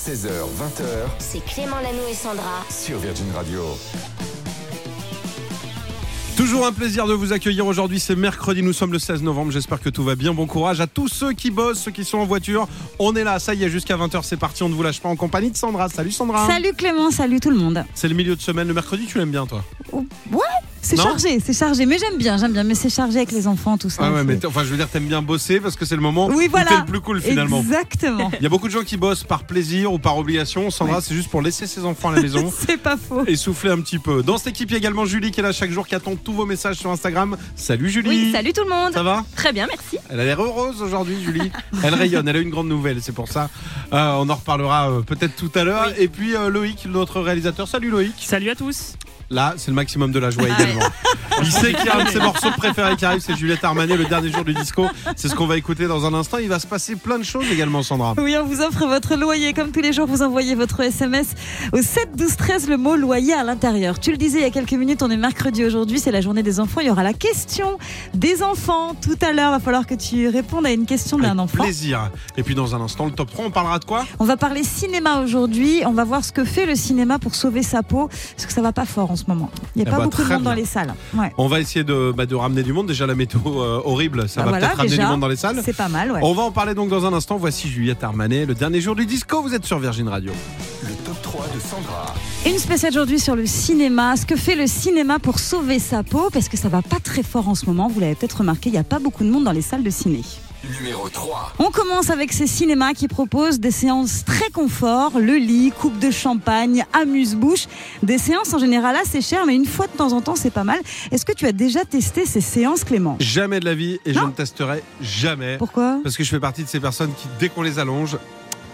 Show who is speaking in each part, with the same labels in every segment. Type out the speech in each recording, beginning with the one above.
Speaker 1: 16h, 20h
Speaker 2: C'est Clément Lanou et Sandra.
Speaker 1: sur Virgin Radio.
Speaker 3: Toujours un plaisir de vous accueillir aujourd'hui, c'est mercredi, nous sommes le 16 novembre, j'espère que tout va bien, bon courage à tous ceux qui bossent, ceux qui sont en voiture, on est là, ça y est, jusqu'à 20h c'est parti, on ne vous lâche pas en compagnie de Sandra, salut Sandra
Speaker 4: Salut Clément, salut tout le monde.
Speaker 3: C'est le milieu de semaine, le mercredi tu l'aimes bien toi?
Speaker 4: Oh, Ouais, c'est chargé, c'est chargé, mais j'aime bien, j'aime bien, mais c'est chargé avec les enfants, tout ça.
Speaker 3: Ah ouais mais enfin je veux dire t'aimes bien bosser parce que c'est le moment
Speaker 4: Oui,
Speaker 3: où t'es le plus cool finalement
Speaker 4: Exactement.
Speaker 3: Il y a beaucoup de gens qui bossent par plaisir ou par obligation, Sandra c'est juste pour laisser ses enfants à la maison
Speaker 4: c'est pas faux.
Speaker 3: et souffler un petit peu. Dans cette équipe il y a également Julie qui est là chaque jour, qui attend tous vos messages sur Instagram. Salut Julie
Speaker 5: Oui, salut tout le monde.
Speaker 3: Ça va
Speaker 5: Très bien, merci.
Speaker 3: Elle a l'air heureuse aujourd'hui, Julie. Elle rayonne, elle a une grande nouvelle, c'est pour ça. Euh, on en reparlera euh, peut-être tout à l'heure. Et puis euh, Loïc, notre réalisateur. Salut Loïc.
Speaker 6: Salut à tous.
Speaker 3: Là, c'est le maximum de la joie également. Il sait qu'il y a un de ses morceaux préférés qui arrive, c'est Juliette Armanet, le dernier jour du disco. C'est ce qu'on va écouter dans un instant. Il va se passer plein de choses également, Sandra.
Speaker 4: Oui, on vous offre votre loyer. Comme tous les jours, vous envoyez votre SMS au 7 12 13, le mot loyer à l'intérieur. Tu le disais il y a quelques minutes, on est mercredi aujourd'hui, c'est la journée des enfants. Il y aura la question des enfants tout à l'heure. Il va falloir que tu répondes à une question d'un enfant.
Speaker 3: plaisir. Et puis dans un instant, le top 3, on parlera de quoi?
Speaker 4: On va parler cinéma aujourd'hui. On va voir ce que fait le cinéma pour sauver sa peau. Parce que ça va pas fort en ce moment. Il n'y a
Speaker 3: Eh
Speaker 4: pas
Speaker 3: bah,
Speaker 4: beaucoup de monde dans les salles. Ouais.
Speaker 3: On va essayer de, bah, de ramener du monde. Déjà, la météo euh, horrible, ça
Speaker 4: Bah
Speaker 3: va
Speaker 4: voilà,
Speaker 3: peut-être ramener du monde dans les salles.
Speaker 4: C'est pas mal, ouais.
Speaker 3: On va en parler donc dans un instant. Voici Juliette Armanet, le dernier jour du disco. Vous êtes sur Virgin Radio.
Speaker 1: Le top 3 de Sandra.
Speaker 4: Une spéciale aujourd'hui sur le cinéma. Ce que fait le cinéma pour sauver sa peau, parce que ça va pas très fort en ce moment. Vous l'avez peut-être remarqué, il n'y a pas beaucoup de monde dans les salles de ciné.
Speaker 1: Numéro 3.
Speaker 4: On commence avec ces cinémas qui proposent des séances très confort, le lit, coupe de champagne, amuse-bouche. Des séances en général assez chères, mais une fois de temps en temps, c'est pas mal. Est-ce que tu as déjà testé ces séances, Clément?
Speaker 3: Jamais de la vie et je ne testerai jamais.
Speaker 4: Pourquoi?
Speaker 3: Parce que je fais partie de ces personnes qui, dès qu'on les allonge,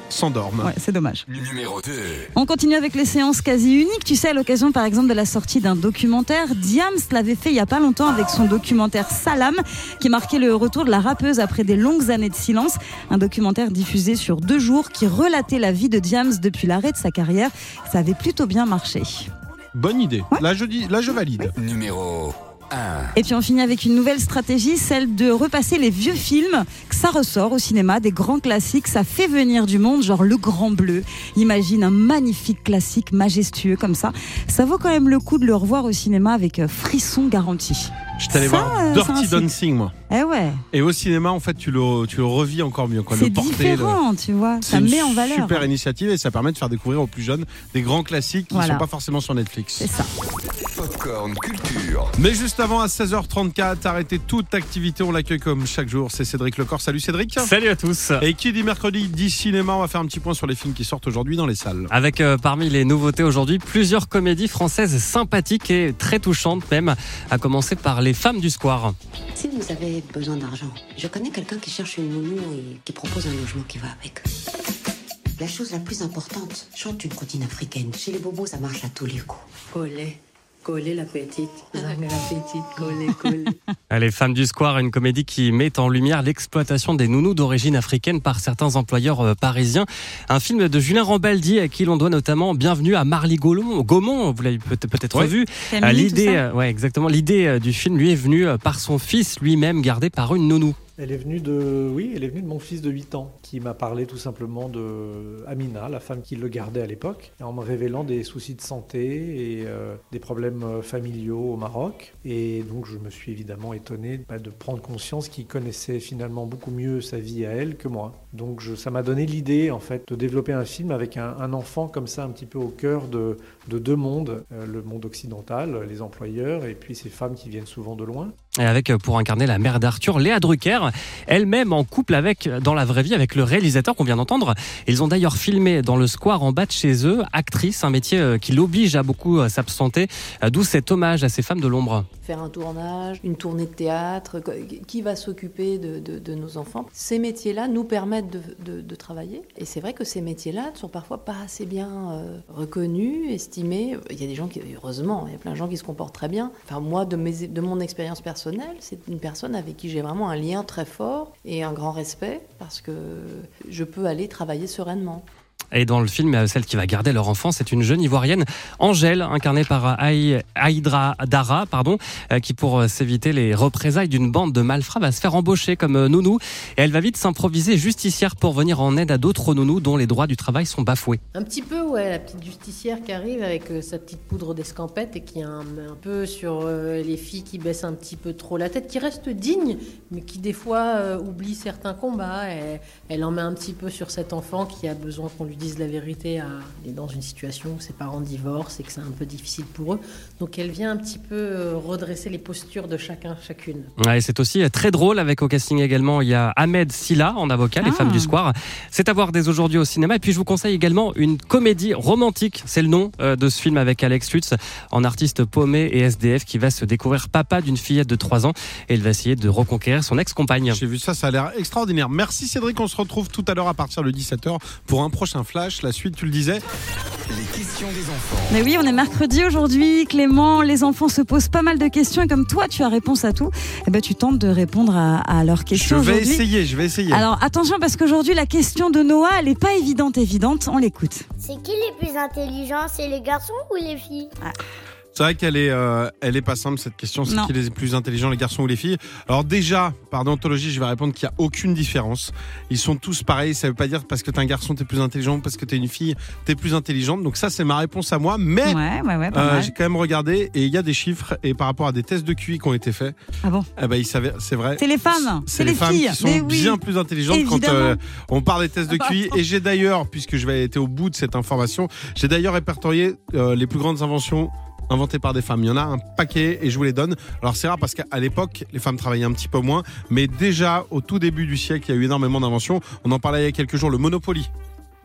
Speaker 3: s'endorment.
Speaker 4: Ouais, c'est dommage.
Speaker 1: Numéro 2.
Speaker 4: On continue avec les séances quasi uniques. Tu sais, à l'occasion par exemple de la sortie d'un documentaire, Diams l'avait fait il y a pas longtemps avec son documentaire Salam, qui marquait le retour de la rappeuse après des longues années de silence. Un documentaire diffusé sur deux jours qui relatait la vie de Diams depuis l'arrêt de sa carrière. Ça avait plutôt bien marché.
Speaker 3: Bonne idée.
Speaker 4: Ouais.
Speaker 3: Là, je dis, là, je valide.
Speaker 1: Numéro 1.
Speaker 4: Et puis on finit avec une nouvelle stratégie, celle de repasser les vieux films. Ça ressort au cinéma, des grands classiques, ça fait venir du monde, genre Le Grand Bleu. Imagine un magnifique classique majestueux comme ça. Ça vaut quand même le coup de le revoir au cinéma avec euh, frisson garanti.
Speaker 3: Je t'allais voir
Speaker 4: euh,
Speaker 3: Dirty. Dancing, moi.
Speaker 4: Eh ouais,
Speaker 3: Et au cinéma, en fait, tu le, tu le revis encore mieux.
Speaker 4: C'est
Speaker 3: le-
Speaker 4: différent, tu vois. Ça met en valeur.
Speaker 3: super initiative et ça permet de faire découvrir aux plus jeunes des grands classiques qui ne
Speaker 4: Voilà.
Speaker 3: sont pas forcément sur Netflix.
Speaker 4: C'est ça.
Speaker 1: Popcorn Culture.
Speaker 3: Mais juste avant, à 16h34, arrêtez toute activité. On l'accueille comme chaque jour. C'est Cédric Lecor. Salut Cédric.
Speaker 6: Salut à tous.
Speaker 3: Et qui dit mercredi dit cinéma. On va faire un petit point sur les films qui sortent aujourd'hui dans les salles.
Speaker 6: Avec euh, parmi les nouveautés aujourd'hui plusieurs comédies françaises sympathiques et très touchantes même, à commencer par Les Femmes du Square.
Speaker 7: Si vous avez besoin d'argent, je connais quelqu'un qui cherche une nounou et qui propose un logement qui va avec. La chose la plus importante, chante une comptine africaine. Chez les bobos, ça marche à tous les coups. Collez, collez la petite. Amenez la petite, collez, collez.
Speaker 6: Les Femmes du Square, une comédie qui met en lumière l'exploitation des nounous d'origine africaine par certains employeurs euh, parisiens. Un film de Julien Rambaldi à qui l'on doit notamment Bienvenue à Marly Gaumont. Gaumont, vous l'avez peut- peut-être
Speaker 3: Ouais.
Speaker 6: vu. Euh, L'idée, euh, ouais, exactement. L'idée du film lui est venue par son fils lui-même gardé par une nounou.
Speaker 8: Elle est venue de, oui, elle est venue de mon fils de 8 ans, qui m'a parlé tout simplement de Amina, la femme qui le gardait à l'époque, en me révélant des soucis de santé et euh, des problèmes euh, familiaux au Maroc. Et donc je me suis évidemment étonné bah, de prendre conscience qu'il connaissait finalement beaucoup mieux sa vie à elle que moi. Donc ça m'a donné l'idée en fait de développer un film avec un, enfant comme ça un petit peu au cœur de, de deux mondes, euh, le monde occidental, les employeurs et puis ces femmes qui viennent souvent de loin.
Speaker 6: Et avec pour incarner la mère d'Arthur, Léa Drucker, elle-même en couple avec, dans la vraie vie, avec le réalisateur qu'on vient d'entendre. Ils ont d'ailleurs filmé dans le square en bas de chez eux, actrice, un métier euh, qui l'oblige à beaucoup euh, s'absenter, euh, d'où cet hommage à ces femmes de l'ombre.
Speaker 9: faire un tournage, une tournée de théâtre, qui va s'occuper de, nos enfants. Ces métiers-là nous permettent de, travailler. Et c'est vrai que ces métiers-là ne sont parfois pas assez bien reconnus, estimés. Il y a des gens qui, heureusement, il y a plein de gens qui se comportent très bien. Enfin, moi, de, de mon expérience personnelle, c'est une personne avec qui j'ai vraiment un lien très fort et un grand respect parce que je peux aller travailler sereinement.
Speaker 6: Et dans le film, euh, celle qui va garder leur enfant, c'est une jeune ivoirienne, Angèle, incarnée par Aï- Aïdra Dara, pardon, euh, qui pour euh, s'éviter les représailles d'une bande de malfrats va se faire embaucher comme euh, nounou. Et elle va vite s'improviser justicière pour venir en aide à d'autres nounous dont les droits du travail sont bafoués.
Speaker 5: Un petit peu, ouais, la petite justicière qui arrive avec euh, sa petite poudre d'escampette et qui est un, peu sur euh, les filles qui baissent un petit peu trop la tête, qui reste digne, mais qui des fois euh, oublie certains combats. Et, elle en met un petit peu sur cet enfant qui a besoin qu'on lui dise la vérité. À, il est dans une situation où ses parents divorcent et que c'est un peu difficile pour eux. Donc elle vient un petit peu euh, redresser les postures de chacun, chacune.
Speaker 6: Ouais, c'est aussi euh, très drôle avec au casting également il y a Ahmed Silla en avocat, les
Speaker 4: Ah.
Speaker 6: femmes du square. C'est à voir dès aujourd'hui au cinéma et puis je vous conseille également une comédie romantique. C'est le nom euh, de ce film avec Alex Lutz en artiste paumé et SDF qui va se découvrir papa d'une fillette de 3 ans et il va essayer de reconquérir son ex-compagne.
Speaker 3: J'ai vu ça, ça a l'air extraordinaire. Merci Cédric, on se retrouve tout à l'heure à partir de 17h pour un prochain flash. La suite, tu le disais.
Speaker 1: Les questions des enfants.
Speaker 4: Mais oui, on est mercredi aujourd'hui, Clément. Les enfants se posent pas mal de questions et comme toi, tu as réponse à tout, eh ben, tu tentes de répondre à, à leurs
Speaker 3: Je
Speaker 4: questions
Speaker 3: vais
Speaker 4: aujourd'hui.
Speaker 3: essayer, je vais essayer.
Speaker 4: Alors attention parce qu'aujourd'hui, la question de Noah, elle est pas évidente, évidente. On l'écoute.
Speaker 2: C'est qui les plus intelligents C'est les garçons ou les filles?
Speaker 3: C'est vrai qu'elle est, euh, elle est pas simple cette question. C'est qui les plus intelligents, les garçons ou les filles? Alors déjà, par déontologie, je vais répondre qu'il n'y a aucune différence. Ils sont tous pareils. Ça veut pas dire parce que t'es un garçon, t'es plus intelligent, parce que t'es une fille, t'es plus intelligente. Donc ça, c'est ma réponse à moi. Mais
Speaker 4: Ouais, ouais, ouais,
Speaker 3: euh, j'ai quand même regardé et il y a des chiffres et par rapport à des tests de QI qui ont été faits,
Speaker 4: Ah bon?
Speaker 3: eh ben, il s'avère, c'est vrai.
Speaker 4: C'est les femmes,
Speaker 3: C'est les,
Speaker 4: les,
Speaker 3: femmes
Speaker 4: filles.
Speaker 3: qui sont
Speaker 4: oui.
Speaker 3: bien plus intelligentes quand euh, on parle des tests de QI. Et j'ai d'ailleurs, puisque je vais être au bout de cette information, j'ai d'ailleurs répertorié euh, les plus grandes inventions inventées par des femmes. Il y en a un paquet et je vous les donne. Alors c'est rare parce qu'à l'époque, les femmes travaillaient un petit peu moins, mais déjà au tout début du siècle, il y a eu énormément d'inventions. On en parlait il y a quelques jours, le Monopoly,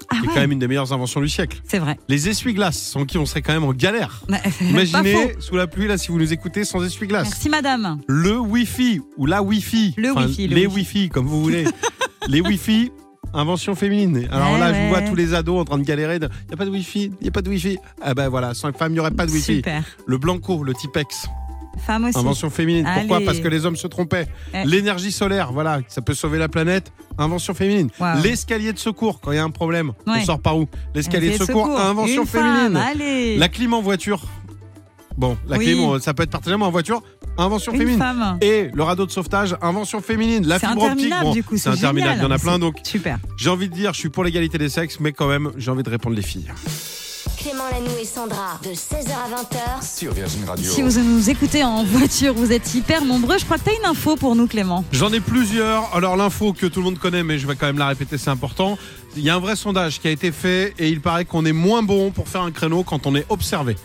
Speaker 4: Ah
Speaker 3: qui est quand même une des meilleures inventions du siècle.
Speaker 4: c'est vrai.
Speaker 3: Les essuie-glaces, sans qui on serait quand même en galère.
Speaker 4: Faux.
Speaker 3: Imaginez sous la pluie là si vous nous écoutez sans essuie-glaces.
Speaker 4: Merci madame.
Speaker 3: Le Wi-Fi ou la Wi-Fi.
Speaker 4: Le Wi-Fi, le
Speaker 3: les
Speaker 4: Wi-Fi.
Speaker 3: Wi-Fi, comme vous voulez. les Wi-Fi, invention féminine. Alors
Speaker 4: Ouais,
Speaker 3: là, je
Speaker 4: ouais.
Speaker 3: vois tous les ados en train de galérer. Il n'y a pas de Wi-Fi, il n'y a pas de Wi-Fi. Ah ben voilà, sans les femmes, il n'y aurait pas de Wi-Fi.
Speaker 4: Super.
Speaker 3: Le Blanco, le Tipex,
Speaker 4: Femme aussi.
Speaker 3: invention féminine. Pourquoi? Parce que les hommes se trompaient.
Speaker 4: Ouais.
Speaker 3: L'énergie solaire, voilà, ça peut sauver la planète. Invention féminine. L'escalier de secours, quand il y a un problème, on sort par où? L'escalier de secours, invention
Speaker 4: Une
Speaker 3: féminine.
Speaker 4: Femme, allez.
Speaker 3: La clim en voiture. Bon, la
Speaker 4: Oui.
Speaker 3: clim, ça peut être partagé mais en voiture. Invention
Speaker 4: Une
Speaker 3: féminine.
Speaker 4: femme.
Speaker 3: Et le radeau de sauvetage, invention féminine. La
Speaker 4: C'est
Speaker 3: fibre optique,
Speaker 4: interminable,
Speaker 3: bon,
Speaker 4: du coup,
Speaker 3: c'est
Speaker 4: c'est
Speaker 3: interminable. Il y en a plein. Donc,
Speaker 4: Super.
Speaker 3: j'ai envie de dire, je suis pour l'égalité des sexes, mais quand même, j'ai envie de répondre les filles.
Speaker 2: Clément Lanoux et Sandra, de 16h à 20h.
Speaker 1: Sur Virgin Radio.
Speaker 4: Si vous nous écoutez en voiture, vous êtes hyper nombreux. Je crois que tu as une info pour nous, Clément.
Speaker 3: J'en ai plusieurs. Alors, l'info que tout le monde connaît, mais je vais quand même la répéter, c'est important. Il y a un vrai sondage qui a été fait et il paraît qu'on est moins bon pour faire un créneau quand on est observé.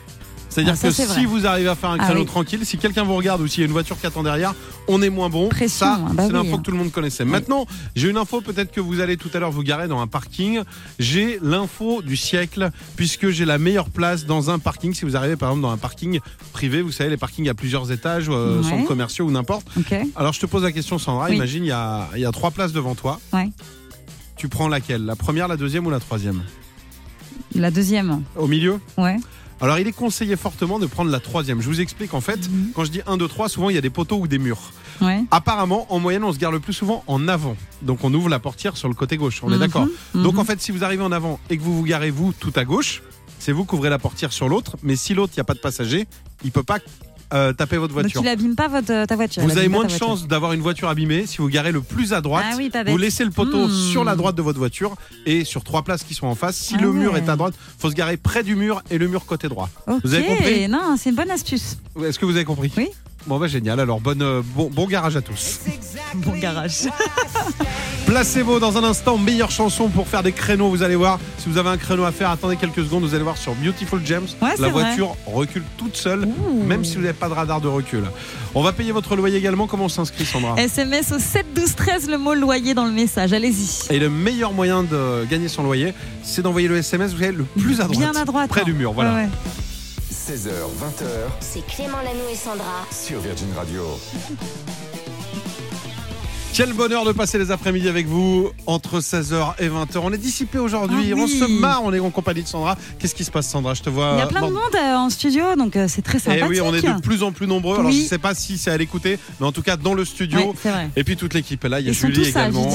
Speaker 3: C'est-à-dire
Speaker 4: Ah,
Speaker 3: que si
Speaker 4: vrai.
Speaker 3: vous arrivez à faire un
Speaker 4: Ah
Speaker 3: créneau
Speaker 4: oui.
Speaker 3: tranquille, si quelqu'un vous regarde ou s'il y a une voiture qui attend derrière, on est moins bon.
Speaker 4: Pression,
Speaker 3: ça,
Speaker 4: ah bah
Speaker 3: c'est
Speaker 4: oui,
Speaker 3: l'info
Speaker 4: hein.
Speaker 3: que tout le monde connaissait. Maintenant, j'ai une info, peut-être que vous allez tout à l'heure vous garer dans un parking. J'ai l'info du siècle, puisque j'ai la meilleure place dans un parking. Si vous arrivez par exemple dans un parking privé, vous savez, les parkings à plusieurs étages, euh,
Speaker 4: Ouais.
Speaker 3: centres commerciaux ou n'importe. Alors je te pose la question, Sandra. Imagine, il y a, il y a trois places devant toi.
Speaker 4: Ouais.
Speaker 3: Tu prends laquelle? La première, la deuxième ou la troisième?
Speaker 4: La deuxième.
Speaker 3: Au milieu?
Speaker 4: Ouais.
Speaker 3: Alors il est conseillé fortement de prendre la troisième. Je vous explique en fait,
Speaker 4: Mhm.
Speaker 3: quand je dis 1, 2, 3, souvent il y a des poteaux ou des murs.
Speaker 4: Ouais.
Speaker 3: Apparemment, en moyenne, on se gare le plus souvent en avant. Donc on ouvre la portière sur le côté gauche, on est
Speaker 4: Mhm,
Speaker 3: d'accord Donc
Speaker 4: mhm.
Speaker 3: en fait, si vous arrivez en avant et que vous vous garez vous tout à gauche, c'est vous qui ouvrez la portière sur l'autre. Mais si l'autre, il n'y a pas de passager, il peut pas euh, taper votre
Speaker 4: Donc
Speaker 3: voiture.
Speaker 4: tu l'abîmes pas votre, ta voiture.
Speaker 3: Vous avez moins de chances d'avoir une voiture abîmée si vous garez le plus à droite.
Speaker 4: Ah oui, pas
Speaker 3: vous laissez le poteau
Speaker 4: Hmm.
Speaker 3: sur la droite de votre voiture et sur trois places qui sont en face. Si
Speaker 4: Ah
Speaker 3: le mur est à droite, faut se garer près du mur et le mur côté droit. Vous avez compris?
Speaker 4: Non, c'est une bonne astuce.
Speaker 3: Est-ce que vous avez compris?
Speaker 4: Oui.
Speaker 3: Bon bah génial. Alors bonne, euh, bon, bon garage à tous.
Speaker 4: Bon garage.
Speaker 3: Placebo dans un instant, meilleure chanson pour faire des créneaux, vous allez voir. Si vous avez un créneau à faire, attendez quelques secondes, vous allez voir sur Beautiful James.
Speaker 4: Ouais, c'est
Speaker 3: la
Speaker 4: vrai.
Speaker 3: voiture recule toute seule, même si vous n'avez pas de radar de recul. On va payer votre loyer également. Comment on s'inscrit, Sandra
Speaker 4: SMS au 7 12 13 le mot loyer dans le message. Allez-y.
Speaker 3: Et le meilleur moyen de gagner son loyer, c'est d'envoyer le SMS, vous savez, le plus à droite.
Speaker 4: Bien à droite.
Speaker 3: Près
Speaker 4: hein.
Speaker 3: du mur, voilà.
Speaker 4: Ouais, ouais.
Speaker 1: 16h, 20h.
Speaker 2: C'est Clément Lanoux et Sandra.
Speaker 1: Sur Virgin Radio.
Speaker 3: Quel bonheur de passer les après-midi avec vous entre 16h et 20h. On est dissipé aujourd'hui,
Speaker 4: Ah oui.
Speaker 3: on se marre, on est en compagnie de Sandra. Qu'est-ce qui se passe, Sandra? Je te vois.
Speaker 4: Il y a plein de
Speaker 3: bord-
Speaker 4: monde euh, en studio, donc euh, c'est très
Speaker 3: Eh
Speaker 4: sympathique.
Speaker 3: oui, on est de plus en plus nombreux. Alors je sais pas si c'est à l'écouter, mais en tout cas dans le studio.
Speaker 4: Ouais, c'est vrai.
Speaker 3: Et puis toute l'équipe est là. Il y a
Speaker 4: Ils
Speaker 3: Julie également.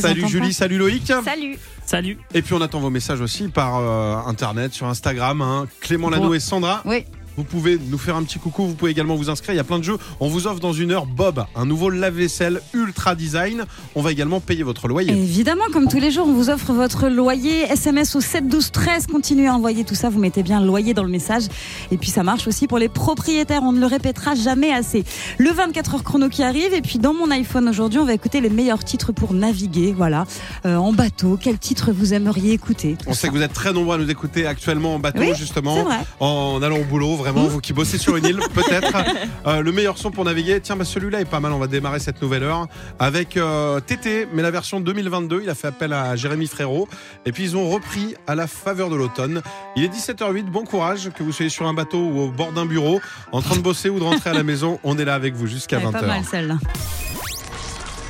Speaker 3: salut Julie,
Speaker 4: pas.
Speaker 3: salut Loïc.
Speaker 2: Salut.
Speaker 6: Salut.
Speaker 3: Et puis on attend vos messages aussi par euh, internet, sur Instagram. hein. Clément Lano et Sandra.
Speaker 4: Oui.
Speaker 3: Vous pouvez nous faire un petit coucou, vous pouvez également vous inscrire, il y a plein de jeux. On vous offre dans une heure Bob, un nouveau lave-vaisselle ultra design. On va également payer votre loyer.
Speaker 4: Évidemment, comme tous les jours, on vous offre votre loyer. SMS au 7 12 13. Continuez à envoyer tout ça. Vous mettez bien loyer dans le message. Et puis ça marche aussi pour les propriétaires. On ne le répétera jamais assez. Le 24 heures chrono qui arrive. Et puis dans mon iPhone aujourd'hui, on va écouter les meilleurs titres pour naviguer. Voilà, Euh, en bateau. Quel titre vous aimeriez écouter?
Speaker 3: On
Speaker 4: ça.
Speaker 3: sait que vous êtes très nombreux à nous écouter actuellement en bateau,
Speaker 4: Oui,
Speaker 3: justement, en allant au boulot, vraiment, vous qui bossez sur une île, peut-être. Euh, le meilleur son pour naviguer, tiens, bah, celui-là est pas mal, on va démarrer cette nouvelle heure avec euh, TT, mais la version 2022, il a fait appel à Jérémy Frérot, et puis ils ont repris à la faveur de l'automne. Il est 17h08, bon courage, que vous soyez sur un bateau ou au bord d'un bureau, en train de bosser ou de rentrer à la maison, on est là avec vous jusqu'à
Speaker 4: Elle est
Speaker 3: 20h.
Speaker 4: pas mal celle-là.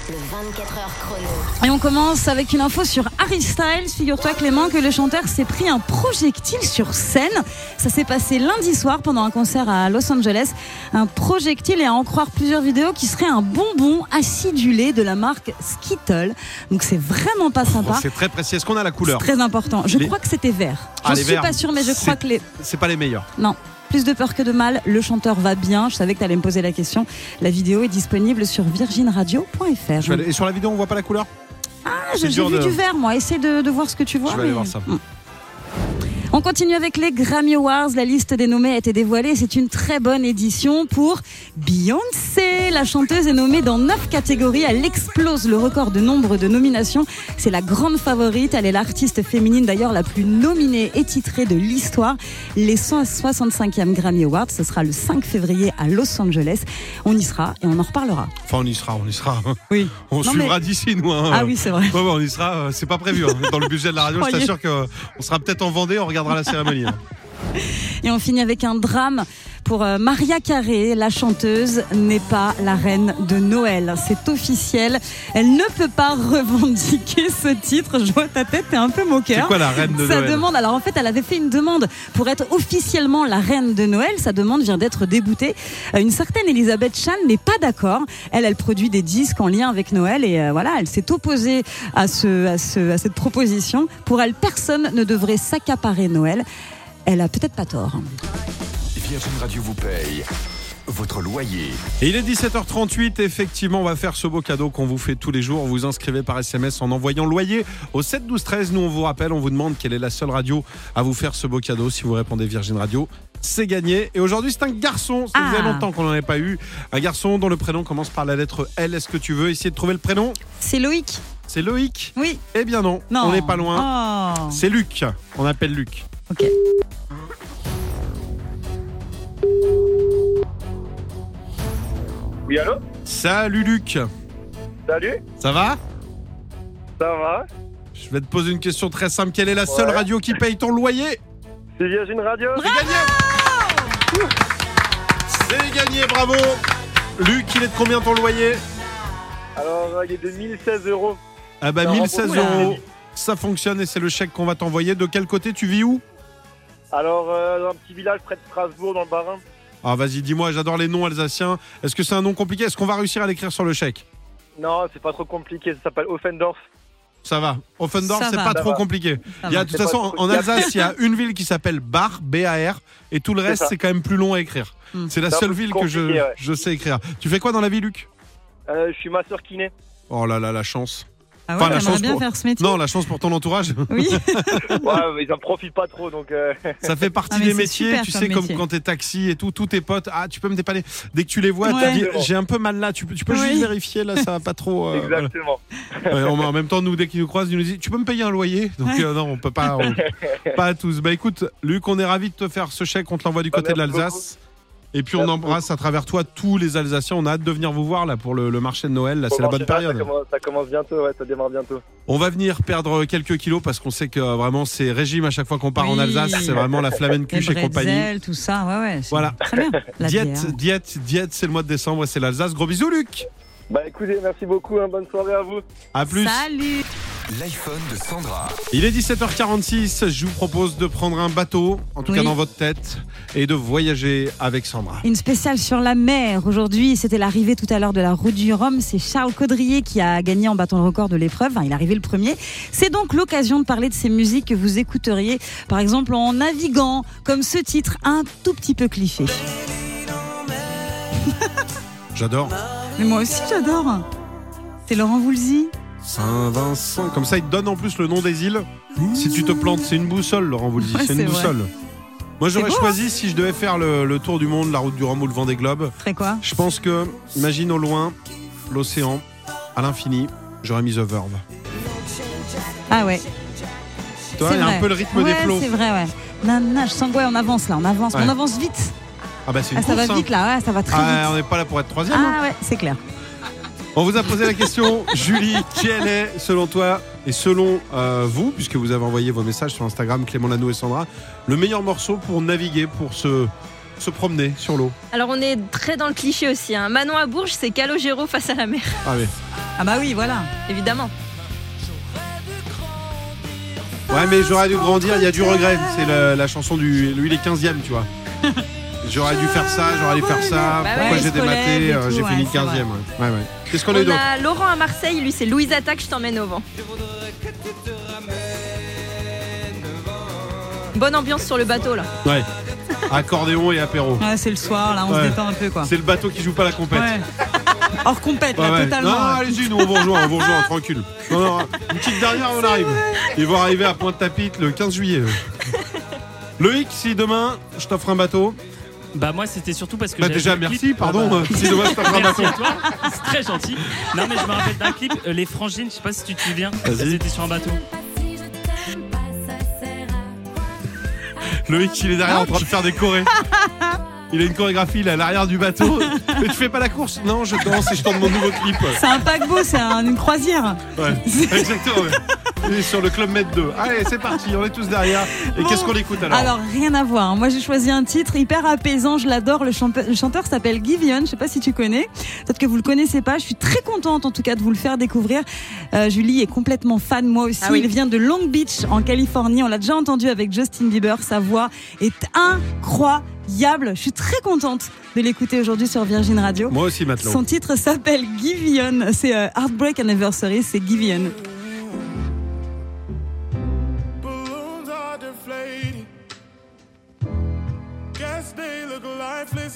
Speaker 2: Le 24 heures chrono.
Speaker 4: Et on commence avec une info sur Harry Styles. Figure-toi Clément que le chanteur s'est pris un projectile sur scène. Ça s'est passé lundi soir pendant un concert à Los Angeles. Un projectile et à en croire plusieurs vidéos qui serait un bonbon acidulé de la marque Skittle. Donc c'est vraiment pas
Speaker 3: Bon,
Speaker 4: sympa.
Speaker 3: C'est très précis, est-ce qu'on a la
Speaker 4: C'est
Speaker 3: couleur
Speaker 4: très important. Je
Speaker 3: Les-
Speaker 4: crois que c'était vert.
Speaker 3: Ah,
Speaker 4: J'en
Speaker 3: les
Speaker 4: suis
Speaker 3: verts.
Speaker 4: pas sûre mais je crois que les...
Speaker 3: C'est pas les meilleurs.
Speaker 4: Non. Plus de peur que de mal, le chanteur va bien. Je savais que tu allais me poser la question. La vidéo est disponible sur virginradio.fr.
Speaker 3: Et sur la vidéo, on voit pas la couleur?
Speaker 4: Ah, j'ai vu
Speaker 3: de-
Speaker 4: du vert, moi. Essaie de, de voir ce que tu vois.
Speaker 3: Je vais aller
Speaker 4: mais-
Speaker 3: voir ça.
Speaker 4: Mm. On continue avec les Grammy Awards. La liste des nommés a été dévoilée. C'est une très bonne édition pour Beyoncé. La chanteuse est nommée dans 9 catégories. Elle explose le record de nombre de nominations. C'est la grande favorite. Elle est l'artiste féminine d'ailleurs la plus nominée et titrée de l'histoire. Les 165e Grammy Awards, ce sera le 5 février à Los Angeles. On y sera et on en reparlera.
Speaker 3: Enfin, on y sera, on y sera.
Speaker 4: Oui.
Speaker 3: On
Speaker 4: Non,
Speaker 3: suivra
Speaker 4: mais-
Speaker 3: d'ici, nous. hein.
Speaker 4: Ah oui, c'est vrai.
Speaker 3: Ouais, ouais, on y sera, euh, c'est pas prévu. hein. Dans le budget de la radio, je t'assure qu'on sera peut-être en Vendée, on hein.
Speaker 4: Et on finit avec un drame pour euh, Maria Carré. La chanteuse n'est pas la reine de Noël. C'est officiel. Elle ne peut pas revendiquer ce titre. Je vois ta tête, t'es un peu
Speaker 3: C'est
Speaker 4: moqueur.
Speaker 3: quoi la reine de
Speaker 4: Sa
Speaker 3: Noël
Speaker 4: demande, alors en fait, elle avait fait une demande pour être officiellement la reine de Noël. Sa demande vient d'être déboutée. Euh, Une certaine Elisabeth Chan n'est pas d'accord. Elle, elle produit des disques en lien avec Noël et euh, voilà, elle s'est opposée à, ce, à, ce, à cette proposition. Pour elle, personne ne devrait s'accaparer Noël. Elle a peut-être pas tort.
Speaker 1: Virgin Radio vous paye votre loyer.
Speaker 3: Et il est 17h38, effectivement, on va faire ce beau cadeau qu'on vous fait tous les jours. Vous inscrivez par SMS en envoyant loyer au 7 12 13. Nous, on vous rappelle, on vous demande quelle est la seule radio à vous faire ce beau cadeau. Si vous répondez Virgin Radio, c'est gagné. Et aujourd'hui, c'est un garçon. Ça faisait
Speaker 4: Ah.
Speaker 3: longtemps qu'on n'en avait pas eu. Un garçon dont le prénom commence par la lettre L. Est-ce que tu veux essayer de trouver le prénom?
Speaker 4: C'est Loïc.
Speaker 3: C'est Loïc?
Speaker 4: Oui.
Speaker 3: Eh bien non,
Speaker 4: Non.
Speaker 3: on n'est pas loin.
Speaker 4: Oh.
Speaker 3: C'est Luc. On appelle Luc.
Speaker 4: Ok.
Speaker 10: Oui, allô
Speaker 3: Salut Luc.
Speaker 10: Salut,
Speaker 3: Ça va
Speaker 10: ça va
Speaker 3: Je vais te poser une question très simple. Quelle est la seule
Speaker 10: Ouais.
Speaker 3: radio qui paye ton loyer
Speaker 10: C'est Virgin Radio
Speaker 3: C'est gagné C'est gagné, bravo Luc, il est de combien ton loyer
Speaker 10: Alors, il est de 1016 euros.
Speaker 3: Ah bah
Speaker 10: Ça
Speaker 3: 1016
Speaker 10: rembourse.
Speaker 3: euros. Ça fonctionne et c'est le chèque qu'on va t'envoyer. De quel côté tu vis où
Speaker 10: Alors, euh, dans un petit village près de Strasbourg, dans le Bas-Rhin.
Speaker 3: Ah vas-y, dis-moi, j'adore les noms alsaciens. Est-ce que c'est un nom compliqué? Est-ce qu'on va réussir à l'écrire sur le chèque?
Speaker 10: Non, c'est pas trop compliqué, ça s'appelle Offendorf.
Speaker 3: Ça va. Offendorf, c'est pas
Speaker 10: Ça
Speaker 3: trop
Speaker 10: va.
Speaker 3: compliqué.
Speaker 4: Ça
Speaker 3: Il y a, de toute façon,
Speaker 10: trop
Speaker 3: en. Alsace, il y a une ville qui s'appelle Bar, B-A-R, et tout le reste, c'est quand même plus long à écrire.
Speaker 4: Hmm.
Speaker 3: C'est la seule ville que je,
Speaker 10: compliqué, ouais.
Speaker 3: je sais écrire. Tu fais quoi dans la vie, Luc?
Speaker 10: Euh, je suis masseur kiné.
Speaker 3: Oh là là, la chance.
Speaker 4: Ah
Speaker 3: Enfin,
Speaker 4: ouais,
Speaker 3: la
Speaker 4: j'aimerais
Speaker 3: chance
Speaker 4: bien
Speaker 3: pour-
Speaker 4: faire ce métier.
Speaker 3: Non, la chance pour ton entourage.
Speaker 4: Oui.
Speaker 10: Ouais, ils en profitent pas trop, donc... euh,
Speaker 3: Ça fait partie
Speaker 4: Ah,
Speaker 3: des métiers, tu
Speaker 4: comme
Speaker 3: sais, comme
Speaker 4: métier.
Speaker 3: quand t'es taxi et tout, tous tes potes. Ah, tu peux me dépanner. Dès que tu les vois,
Speaker 4: Ouais.
Speaker 10: Exactement.
Speaker 3: j'ai un peu mal là. Tu peux, tu peux
Speaker 4: Oui.
Speaker 3: juste vérifier là, ça va pas trop. euh, voilà.
Speaker 10: Exactement.
Speaker 3: Ouais, en même temps, nous, dès qu'ils nous croisent, ils nous disent, tu peux me payer un loyer? Donc
Speaker 4: Ouais.
Speaker 3: euh, non, on peut pas, on- pas à tous. Bah écoute, Luc, on est ravis de te faire ce chèque. On te l'envoie du
Speaker 10: Bah,
Speaker 3: côté de l'Alsace. Et puis on embrasse à travers toi tous les Alsaciens. On a hâte de venir vous voir là pour le, le marché de Noël. Là, c'est la
Speaker 10: Bon,
Speaker 3: bonne
Speaker 10: pas,
Speaker 3: période.
Speaker 10: Ça commence, ça commence bientôt, ouais, ça démarre bientôt.
Speaker 3: On va venir perdre quelques kilos parce qu'on sait que euh, vraiment c'est régime à chaque fois qu'on part en. Alsace. C'est vraiment la flamencuche et compagnie.
Speaker 4: tout ça, ouais, ouais. c'est
Speaker 3: Voilà.
Speaker 4: Très bien. La
Speaker 3: diète, diète, diète, c'est le mois de décembre et c'est l'Alsace. Gros bisous, Luc.
Speaker 10: Bah écoutez, merci beaucoup, hein, bonne soirée à vous.
Speaker 3: À plus.
Speaker 4: Salut
Speaker 1: L'iPhone de Sandra.
Speaker 3: Il est 17h46. Je vous propose de prendre un bateau, en tout
Speaker 4: Oui.
Speaker 3: cas dans votre tête, et de voyager avec Sandra.
Speaker 4: Une spéciale sur la mer. Aujourd'hui, c'était l'arrivée tout à l'heure de la route du Rhum. C'est Charles Caudrier qui a gagné en battant le record de l'épreuve. Enfin, il est arrivé le premier. C'est donc l'occasion de parler de ces musiques que vous écouteriez, par exemple, en naviguant, comme ce titre, un tout petit peu cliché.
Speaker 3: J'adore.
Speaker 4: Mais moi aussi, j'adore. C'est Laurent Voulzy.
Speaker 3: Saint-Vincent. Comme ça, il te donne en plus le nom des îles. Si tu te plantes, c'est une boussole, Laurent vous le dit.
Speaker 4: Ouais,
Speaker 3: c'est une
Speaker 4: vrai.
Speaker 3: boussole. Moi, j'aurais
Speaker 4: beau, hein
Speaker 3: choisi, si je devais faire le, le tour du monde, la route du Rhum ou le Vendée Globe,
Speaker 4: Ferait quoi
Speaker 3: je pense que, imagine au loin, l'océan, à l'infini, j'aurais mis The Verve.
Speaker 4: Ah ouais.
Speaker 3: Toi, il y a
Speaker 4: vrai.
Speaker 3: un peu le rythme
Speaker 4: ouais,
Speaker 3: des flots.
Speaker 4: C'est vrai, ouais. Nana, je sens que ouais, on avance là, on avance.
Speaker 3: Ouais.
Speaker 4: On avance vite.
Speaker 3: Ah bah c'est une
Speaker 4: Ah, ça va
Speaker 3: hein.
Speaker 4: vite là, ouais, ça va très
Speaker 3: Ah,
Speaker 4: vite.
Speaker 3: on n'est pas là pour être troisième. hein.
Speaker 4: Ah ouais, c'est clair.
Speaker 3: On vous a posé la question, Julie, qui elle est selon toi et selon euh, vous, puisque vous avez envoyé vos messages sur Instagram, Clément Lano et Sandra, le meilleur morceau pour naviguer, pour se, se promener sur l'eau?
Speaker 11: Alors on est très dans le cliché aussi. Hein. Manon à Bourges, c'est Calogero face à la mer,
Speaker 3: Ah oui.
Speaker 4: Ah bah oui, voilà.
Speaker 11: évidemment.
Speaker 3: Ouais, mais j'aurais dû grandir, il y a du regret. C'est la, la chanson du. Lui, il est 15ème, tu vois. J'aurais dû faire ça, j'aurais dû faire ça.
Speaker 11: Bah
Speaker 3: Pourquoi
Speaker 11: ouais,
Speaker 3: j'ai dématé euh, J'ai
Speaker 4: ouais,
Speaker 3: fini
Speaker 4: c'est
Speaker 3: 15ème.
Speaker 4: vrai.
Speaker 3: Ouais. Ouais, ouais. Qu'est-ce qu'on a eu
Speaker 11: On
Speaker 3: d'autre
Speaker 11: a Laurent à Marseille, lui c'est Louise Attaque, je t'emmène au vent. Bonne ambiance sur le bateau là.
Speaker 3: Ouais. Accordéon et apéro.
Speaker 4: Ouais, c'est le soir, là, on
Speaker 3: Ouais.
Speaker 4: se détend un peu quoi.
Speaker 3: C'est le bateau qui joue pas la compète.
Speaker 4: Ouais. Hors compète,
Speaker 3: Ouais,
Speaker 4: là,
Speaker 3: ouais.
Speaker 4: totalement.
Speaker 3: Non, allez-y, nous on vous rejoint, on vous rejoint, tranquille. Non, non, une petite dernière, on arrive. Ils vont arriver à Pointe-à-Pitre le 15 juillet. eux. Loïc, si demain je t'offre un bateau,
Speaker 12: Bah moi c'était surtout parce que
Speaker 3: bah déjà merci,
Speaker 12: clip.
Speaker 3: pardon.
Speaker 12: Ah bah.
Speaker 3: Si demain je t'offre un
Speaker 12: Merci
Speaker 3: bateau.
Speaker 12: à toi, c'est très gentil. Non mais je me rappelle d'un clip, euh, les frangines, je sais pas si tu te souviens, étaient sur un bateau.
Speaker 3: Loïc, il est derrière en train de faire des chorés. Il a une chorégraphie, il est à l'arrière du bateau. Mais tu fais pas la course? Non, je danse et je tourne mon nouveau clip.
Speaker 4: C'est un paquebot, c'est un- une croisière.
Speaker 3: Ouais, exactement. ouais. Sur le Club Med 2. Allez, c'est parti, on est tous derrière. Et
Speaker 4: Bon.
Speaker 3: qu'est-ce qu'on écoute alors
Speaker 4: Alors, rien à voir. Moi, j'ai choisi un titre hyper apaisant. Je l'adore. Le, chanteur s'appelle Givion. Je sais pas si tu connais. Peut-être que vous le connaissez pas. Je suis très contente, en tout cas, de vous le faire découvrir. Euh, Julie est complètement fan, moi aussi.
Speaker 11: Ah oui.
Speaker 4: Il vient de Long Beach, en Californie. On l'a déjà entendu avec Justin Bieber. Sa voix est incroyable. Je suis très contente de l'écouter aujourd'hui sur Virgin Radio.
Speaker 3: Moi aussi, Matelot.
Speaker 4: Son titre s'appelle Givion. C'est euh, Heartbreak Anniversary. C'est Givion.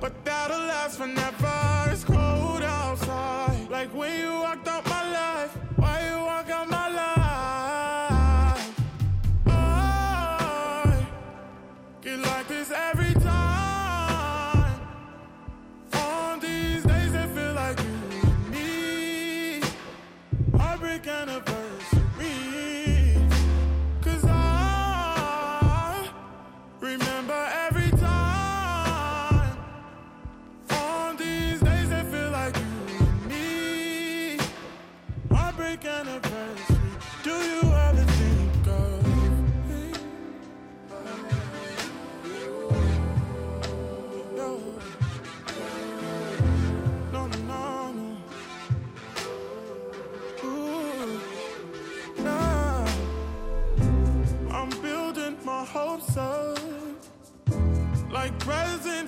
Speaker 13: but that'll last forever. It's cold outside, like when you walked out my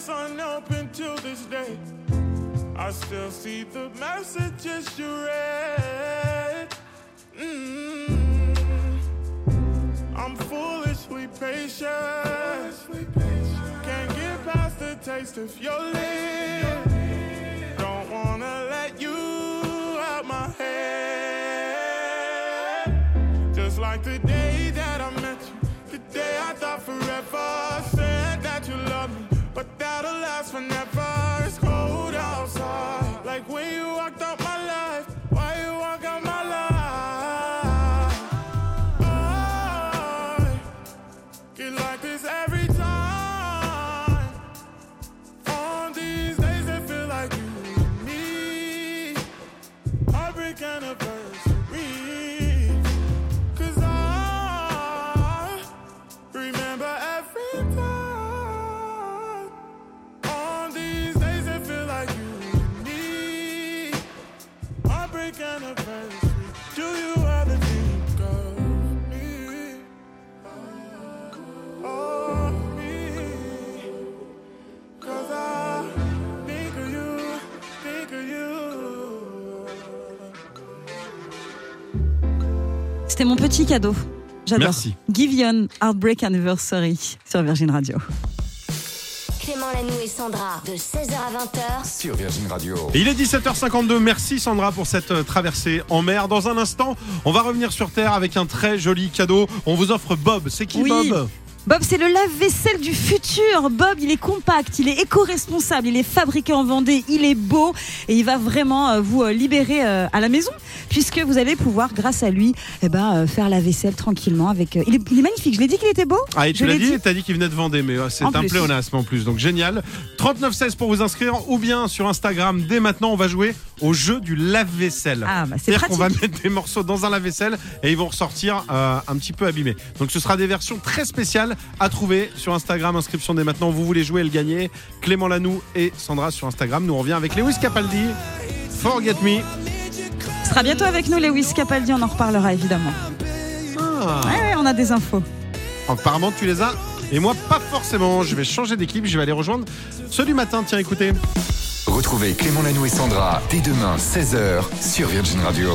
Speaker 13: unopened till this day. I still see the messages you read. Mm. I'm foolishly patient. Can't get past the taste of your lips.
Speaker 4: C'était mon petit cadeau. J'adore.
Speaker 3: Merci.
Speaker 4: Givion Heartbreak Anniversary sur Virgin Radio.
Speaker 2: Clément Lanoux et Sandra, de 16h à 20h.
Speaker 1: Sur Virgin Radio.
Speaker 3: Il est 17h52. Merci Sandra pour cette euh, traversée en mer. Dans un instant, on va revenir sur Terre avec un très joli cadeau. On vous offre Bob. C'est qui
Speaker 4: Oui.
Speaker 3: Bob?
Speaker 4: Bob, c'est le lave-vaisselle du futur. Bob, il est compact, il est éco-responsable, il est fabriqué en Vendée, il est beau et il va vraiment euh, vous euh, libérer euh, à la maison puisque vous allez pouvoir, grâce à lui, eh ben, faire la vaisselle tranquillement. Avec, il, est, il est magnifique. Je l'ai dit qu'il était beau.
Speaker 3: Ah, et tu l'as dit, t'as dit qu'il venait de Vendée, mais c'est un pléonasme en plus, donc génial. 3916 pour vous inscrire, ou bien sur Instagram, dès maintenant, on va jouer au jeu du lave-vaisselle.
Speaker 4: Ah, bah, c'est
Speaker 3: C'est-à-dire qu'on va mettre des morceaux dans un lave-vaisselle et ils vont ressortir euh, un petit peu abîmés. Donc ce sera des versions très spéciales à trouver sur Instagram. Inscription dès maintenant. Vous voulez jouer et le gagner. Clément Lanoux et Sandra sur Instagram. Nous on revient avec Lewis Capaldi. Forget Me.
Speaker 4: Ce sera bientôt avec nous, Lewis Capaldi. On en reparlera évidemment.
Speaker 3: Ah.
Speaker 4: Ouais, ouais, on a des infos.
Speaker 3: Apparemment tu les as. Et moi pas forcément. Je vais changer d'équipe. Je vais aller rejoindre ceux du matin. Tiens écoutez.
Speaker 1: Retrouvez Clément Lanoux et Sandra dès demain 16h sur Virgin Radio.